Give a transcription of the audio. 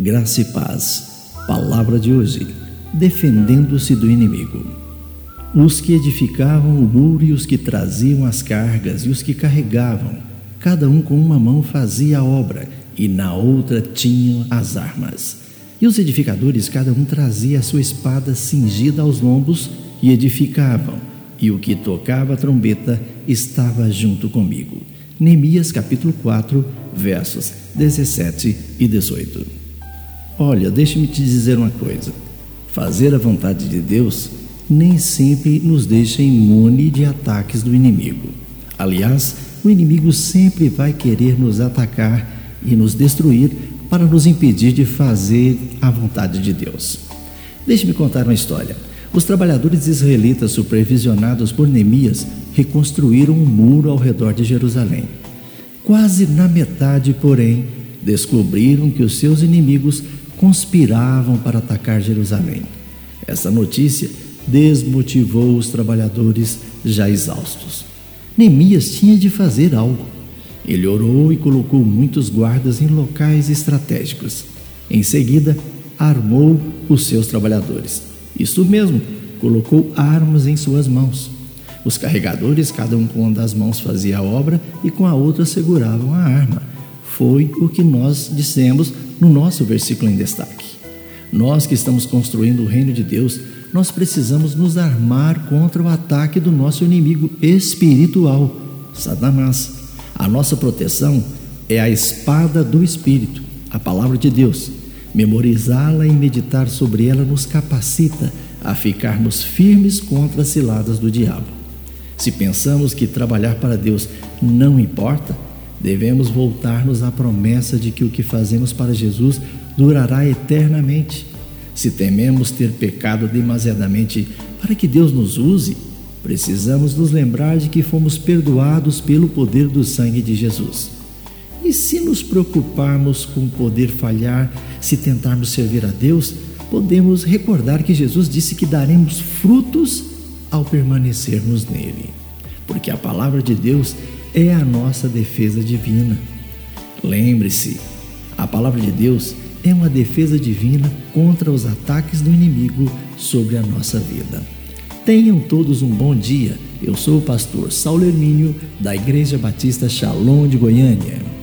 Graça e paz. Palavra de hoje. Defendendo-se do inimigo. Os que edificavam o muro e os que traziam as cargas e os que carregavam, cada um com uma mão fazia a obra e na outra tinham as armas. E os edificadores, cada um trazia a sua espada cingida aos lombos e edificavam, e o que tocava a trombeta estava junto comigo. Neemias capítulo 4, versos 17 e 18. Olha, deixe-me te dizer uma coisa: fazer a vontade de Deus nem sempre nos deixa imune de ataques do inimigo. Aliás, o inimigo sempre vai querer nos atacar e nos destruir para nos impedir de fazer a vontade de Deus. Deixe-me contar uma história. Os trabalhadores israelitas, supervisionados por Neemias, reconstruíram um muro ao redor de Jerusalém. Quase na metade, porém, descobriram que os seus inimigos conspiravam para atacar Jerusalém. Essa notícia desmotivou os trabalhadores já exaustos. Neemias tinha de fazer algo. Ele orou e colocou muitos guardas em locais estratégicos. Em seguida, armou os seus trabalhadores. Isso mesmo, colocou armas em suas mãos. Os carregadores, cada um com uma das mãos fazia a obra e com a outra seguravam a arma. Foi o que nós dissemos no nosso versículo em destaque. Nós que estamos construindo o reino de Deus, nós precisamos nos armar contra o ataque do nosso inimigo espiritual, Satanás. A nossa proteção é a espada do Espírito, a palavra de Deus. Memorizá-la e meditar sobre ela nos capacita a ficarmos firmes contra as ciladas do diabo. Se pensamos que trabalhar para Deus não importa, Devemos voltar-nos à promessa de que o que fazemos para Jesus durará eternamente. Se tememos ter pecado demasiadamente para que Deus nos use, precisamos nos lembrar de que fomos perdoados pelo poder do sangue de Jesus. E se nos preocuparmos com poder falhar, se tentarmos servir a Deus, podemos recordar que Jesus disse que daremos frutos ao permanecermos nele. Porque a palavra de Deus é a nossa defesa divina. Lembre-se, a palavra de Deus é uma defesa divina contra os ataques do inimigo sobre a nossa vida. Tenham todos um bom dia. Eu sou o pastor Saulo Hermínio, da Igreja Batista Shalom de Goiânia.